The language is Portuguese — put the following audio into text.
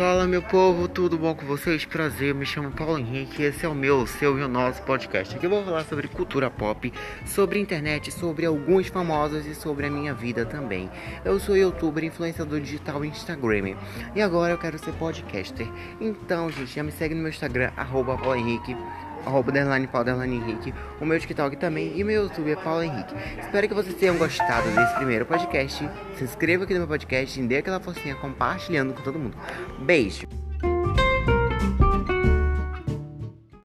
Fala meu povo, tudo bom com vocês? Prazer, me chamo Paulo Henrique, esse é o meu, o seu e o nosso podcast. Aqui eu vou falar sobre cultura pop, sobre internet, sobre alguns famosos e sobre a minha vida também. Eu sou youtuber, influenciador digital e Instagram. E agora eu quero ser podcaster. Então, gente, já me segue no meu Instagram, arroba Paulo Henrique arroba underline Paulo Henrique, o meu TikTok também e meu YouTube é Paulo Henrique. Espero que vocês tenham gostado desse primeiro podcast. Se inscreva aqui no meu podcast dê aquela forcinha compartilhando com todo mundo. Beijo!